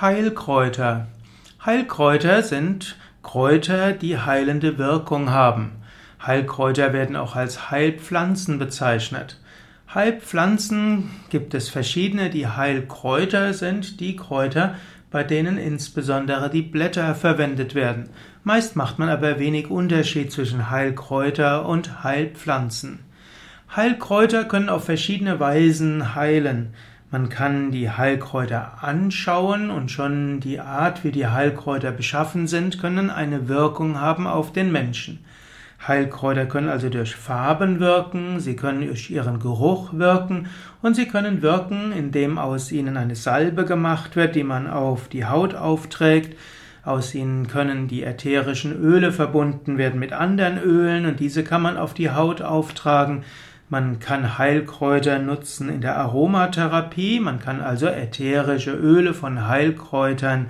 Heilkräuter. Heilkräuter sind Kräuter, die heilende Wirkung haben. Heilkräuter werden auch als Heilpflanzen bezeichnet. Heilpflanzen gibt es verschiedene. Die Heilkräuter sind die Kräuter, bei denen insbesondere die Blätter verwendet werden. Meist macht man aber wenig Unterschied zwischen Heilkräuter und Heilpflanzen. Heilkräuter können auf verschiedene Weisen heilen. Man kann die Heilkräuter anschauen und schon die Art, wie die Heilkräuter beschaffen sind, können eine Wirkung haben auf den Menschen. Heilkräuter können also durch Farben wirken, sie können durch ihren Geruch wirken und sie können wirken, indem aus ihnen eine Salbe gemacht wird, die man auf die Haut aufträgt. Aus ihnen können die ätherischen Öle verbunden werden mit anderen Ölen und diese kann man auf die Haut auftragen. Man kann Heilkräuter nutzen in der Aromatherapie. Man kann also ätherische Öle von Heilkräutern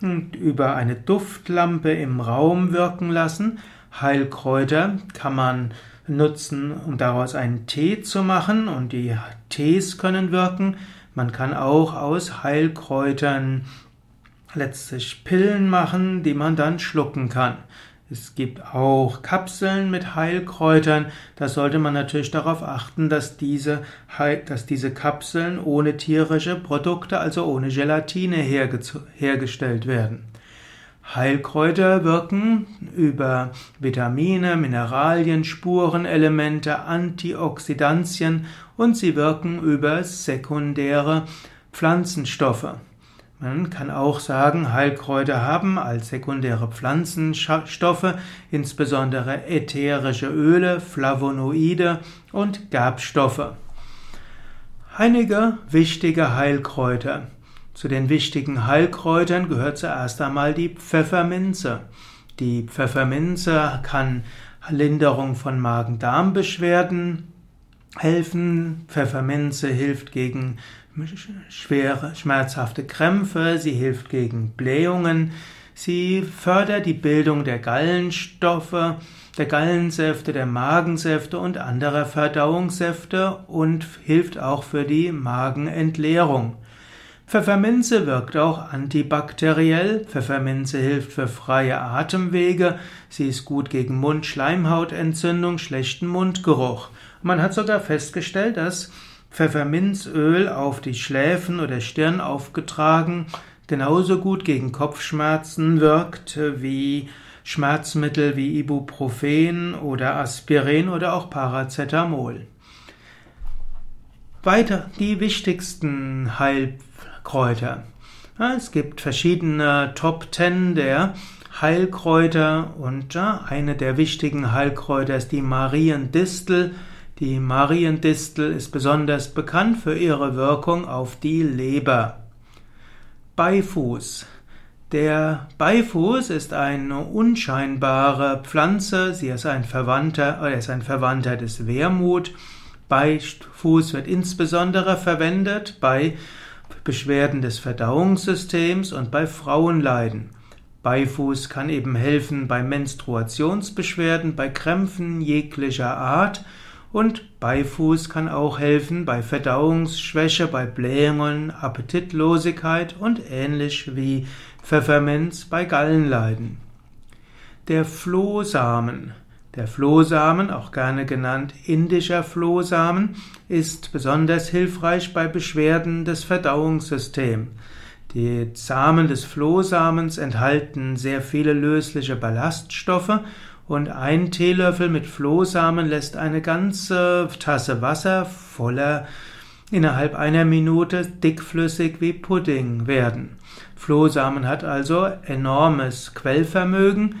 über eine Duftlampe im Raum wirken lassen. Heilkräuter kann man nutzen, um daraus einen Tee zu machen und die Tees können wirken. Man kann auch aus Heilkräutern letztlich Pillen machen, die man dann schlucken kann. Es gibt auch Kapseln mit Heilkräutern. Da sollte man natürlich darauf achten, dass diese, dass diese Kapseln ohne tierische Produkte, also ohne Gelatine hergestellt werden. Heilkräuter wirken über Vitamine, Mineralien, Spurenelemente, Antioxidantien und sie wirken über sekundäre Pflanzenstoffe. Man kann auch sagen, Heilkräuter haben als sekundäre Pflanzenstoffe insbesondere ätherische Öle, Flavonoide und Gerbstoffe. Einige wichtige Heilkräuter. Zu den wichtigen Heilkräutern gehört zuerst einmal die Pfefferminze. Die Pfefferminze kann Linderung von Magen-Darm-Beschwerden helfen. Pfefferminze hilft gegen schwere, schmerzhafte Krämpfe, sie hilft gegen Blähungen, sie fördert die Bildung der Gallenstoffe, der Gallensäfte, der Magensäfte und anderer Verdauungssäfte und hilft auch für die Magenentleerung. Pfefferminze wirkt auch antibakteriell. Pfefferminze hilft für freie Atemwege. Sie ist gut gegen Mundschleimhautentzündung, schlechten Mundgeruch. Man hat sogar festgestellt, dass Pfefferminzöl auf die Schläfen oder Stirn aufgetragen genauso gut gegen Kopfschmerzen wirkt wie Schmerzmittel wie Ibuprofen oder Aspirin oder auch Paracetamol. Weiter die wichtigsten Heilkräuter. Es gibt verschiedene Top Ten der Heilkräuter und eine der wichtigen Heilkräuter ist die Mariendistel. Die Mariendistel ist besonders bekannt für ihre Wirkung auf die Leber. Beifuß. Der Beifuß ist eine unscheinbare Pflanze. Sie ist ein Verwandter, er ist ein Verwandter des Wermut. Beifuß wird insbesondere verwendet bei Beschwerden des Verdauungssystems und bei Frauenleiden. Beifuß kann eben helfen bei Menstruationsbeschwerden, bei Krämpfen jeglicher Art und Beifuß kann auch helfen bei Verdauungsschwäche, bei Blähungen, Appetitlosigkeit und ähnlich wie Pfefferminz bei Gallenleiden. Der Flohsamen. Der Flohsamen, auch gerne genannt indischer Flohsamen, ist besonders hilfreich bei Beschwerden des Verdauungssystems. Die Samen des Flohsamens enthalten sehr viele lösliche Ballaststoffe und ein Teelöffel mit Flohsamen lässt eine ganze Tasse Wasser voller innerhalb einer Minute dickflüssig wie Pudding werden. Flohsamen hat also enormes Quellvermögen.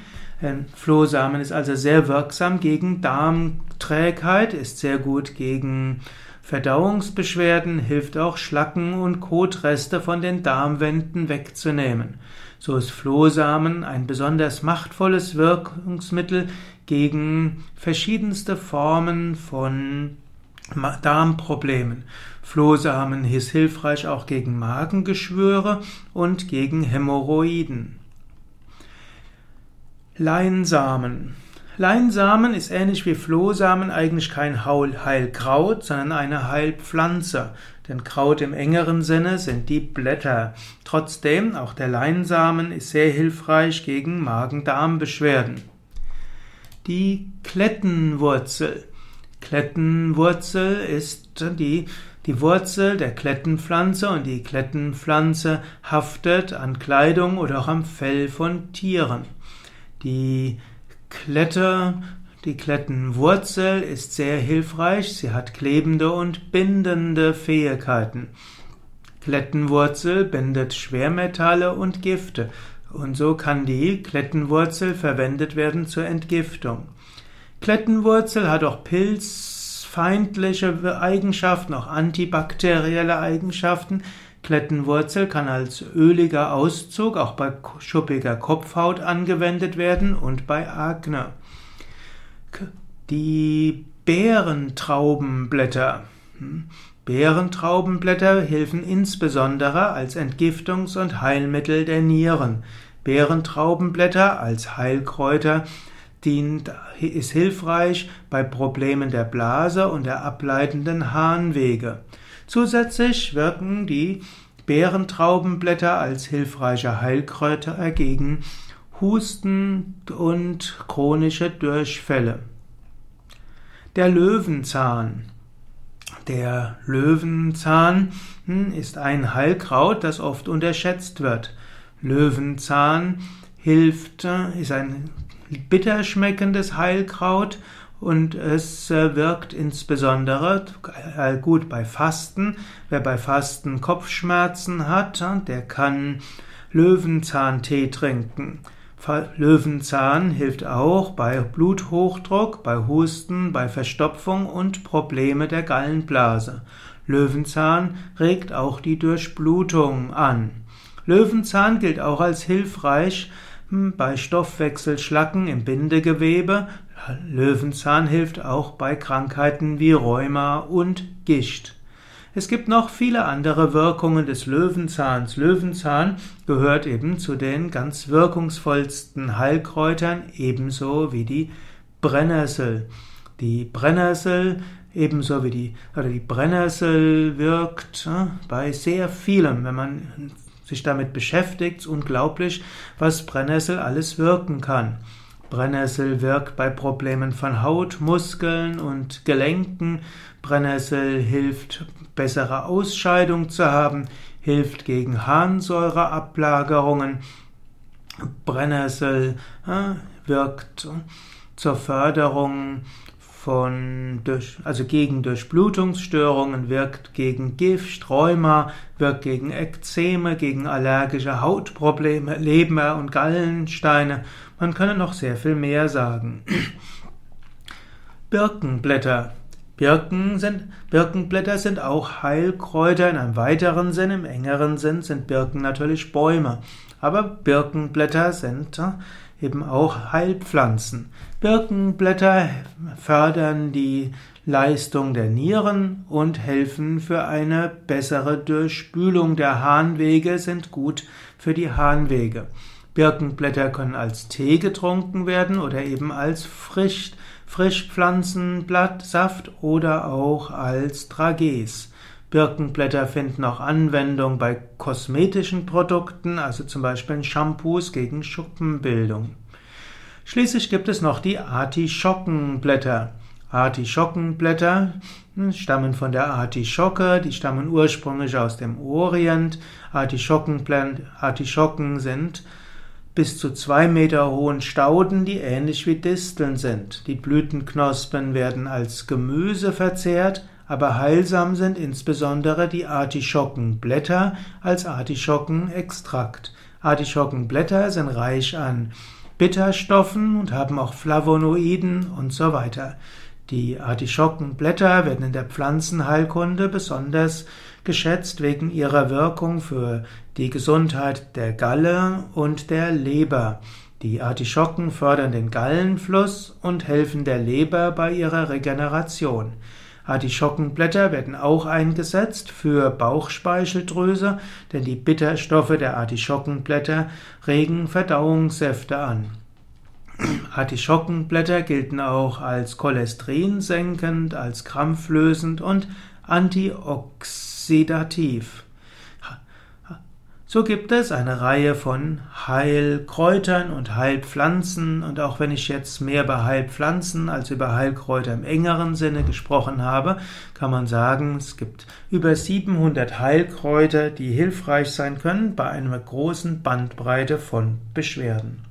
Flohsamen ist also sehr wirksam gegen Darmträgheit, ist sehr gut gegen Verdauungsbeschwerden, hilft auch Schlacken und Kotreste von den Darmwänden wegzunehmen. So ist Flohsamen ein besonders machtvolles Wirkungsmittel gegen verschiedenste Formen von Darmproblemen. Flohsamen ist hilfreich auch gegen Magengeschwüre und gegen Hämorrhoiden. Leinsamen. Leinsamen ist ähnlich wie Flohsamen eigentlich kein Heilkraut, sondern eine Heilpflanze. Denn Kraut im engeren Sinne sind die Blätter. Trotzdem, auch der Leinsamen ist sehr hilfreich gegen Magen-Darm-Beschwerden. Die Klettenwurzel. Klettenwurzel ist die, die Wurzel der Klettenpflanze und die Klettenpflanze haftet an Kleidung oder auch am Fell von Tieren. Die Klette die Klettenwurzel ist sehr hilfreich, sie hat klebende und bindende Fähigkeiten. Klettenwurzel bindet Schwermetalle und Gifte und so kann die Klettenwurzel verwendet werden zur Entgiftung. Klettenwurzel hat auch pilzfeindliche Eigenschaften, auch antibakterielle Eigenschaften. Klettenwurzel kann als öliger Auszug auch bei schuppiger Kopfhaut angewendet werden und bei Akne. Die Beerentraubenblätter. Hm, Beerentraubenblätter helfen insbesondere als Entgiftungs- und Heilmittel der Nieren. Beerentraubenblätter als Heilkräuter dient, ist hilfreich bei Problemen der Blase und der ableitenden Harnwege. Zusätzlich wirken die Beerentraubenblätter als hilfreiche Heilkräuter gegen Husten und chronische Durchfälle. Der Löwenzahn. Der Löwenzahn hm, ist ein Heilkraut, das oft unterschätzt wird. Löwenzahn hilft, äh, ist ein bitter schmeckendes Heilkraut und es äh, wirkt insbesondere äh, gut bei Fasten. Wer bei Fasten Kopfschmerzen hat, der kann Löwenzahntee trinken. Löwenzahn hilft auch bei Bluthochdruck, bei Husten, bei Verstopfung und Probleme der Gallenblase. Löwenzahn regt auch die Durchblutung an. Löwenzahn gilt auch als hilfreich hm, bei Stoffwechselschlacken im Bindegewebe. Löwenzahn hilft auch bei Krankheiten wie Rheuma und Gicht. Es gibt noch viele andere Wirkungen des Löwenzahns. Löwenzahn gehört eben zu den ganz wirkungsvollsten Heilkräutern, ebenso wie die Brennnessel. Die Brennnessel ebenso wie die, oder die Brennnessel wirkt äh, bei sehr vielem, wenn man sich damit beschäftigt, unglaublich, was Brennnessel alles wirken kann. Brennnessel wirkt bei Problemen von Haut, Muskeln und Gelenken. Brennnessel hilft, bessere Ausscheidung zu haben, hilft gegen Harnsäureablagerungen. Brennnessel äh, wirkt zur Förderung von durch, also gegen Durchblutungsstörungen, wirkt gegen Gift, Rheuma, wirkt gegen Ekzeme, gegen allergische Hautprobleme, Leber- und Gallensteine. Man könne noch sehr viel mehr sagen. Birkenblätter. Birken sind, Birkenblätter sind auch Heilkräuter in einem weiteren Sinn, im engeren Sinn sind Birken natürlich Bäume. Aber Birkenblätter sind äh, eben auch Heilpflanzen. Birkenblätter fördern die Leistung der Nieren und helfen für eine bessere Durchspülung der Harnwege, sind gut für die Harnwege. Birkenblätter können als Tee getrunken werden oder eben als Frisch, Frischpflanzenblattsaft oder auch als Trages. Birkenblätter finden auch Anwendung bei kosmetischen Produkten, also zum Beispiel in Shampoos gegen Schuppenbildung. Schließlich gibt es noch die Artischockenblätter. Artischockenblätter stammen von der Artischocke, die stammen ursprünglich aus dem Orient. Artischocken sind bis zu zwei Meter hohen Stauden, die ähnlich wie Disteln sind. Die Blütenknospen werden als Gemüse verzehrt, aber heilsam sind insbesondere die Artischockenblätter als Artischockenextrakt. Artischockenblätter sind reich an Bitterstoffen und haben auch Flavonoiden und so weiter. Die Artischockenblätter werden in der Pflanzenheilkunde besonders geschätzt wegen ihrer Wirkung für die Gesundheit der Galle und der Leber. Die Artischocken fördern den Gallenfluss und helfen der Leber bei ihrer Regeneration. Artischockenblätter werden auch eingesetzt für Bauchspeicheldrüse, denn die Bitterstoffe der Artischockenblätter regen Verdauungssäfte an. Artischockenblätter gelten auch als cholesterinsenkend, als krampflösend und antioxidativ. So gibt es eine Reihe von Heilkräutern und Heilpflanzen und auch wenn ich jetzt mehr über Heilpflanzen als über Heilkräuter im engeren Sinne gesprochen habe, kann man sagen, es gibt über 700 Heilkräuter, die hilfreich sein können bei einer großen Bandbreite von Beschwerden.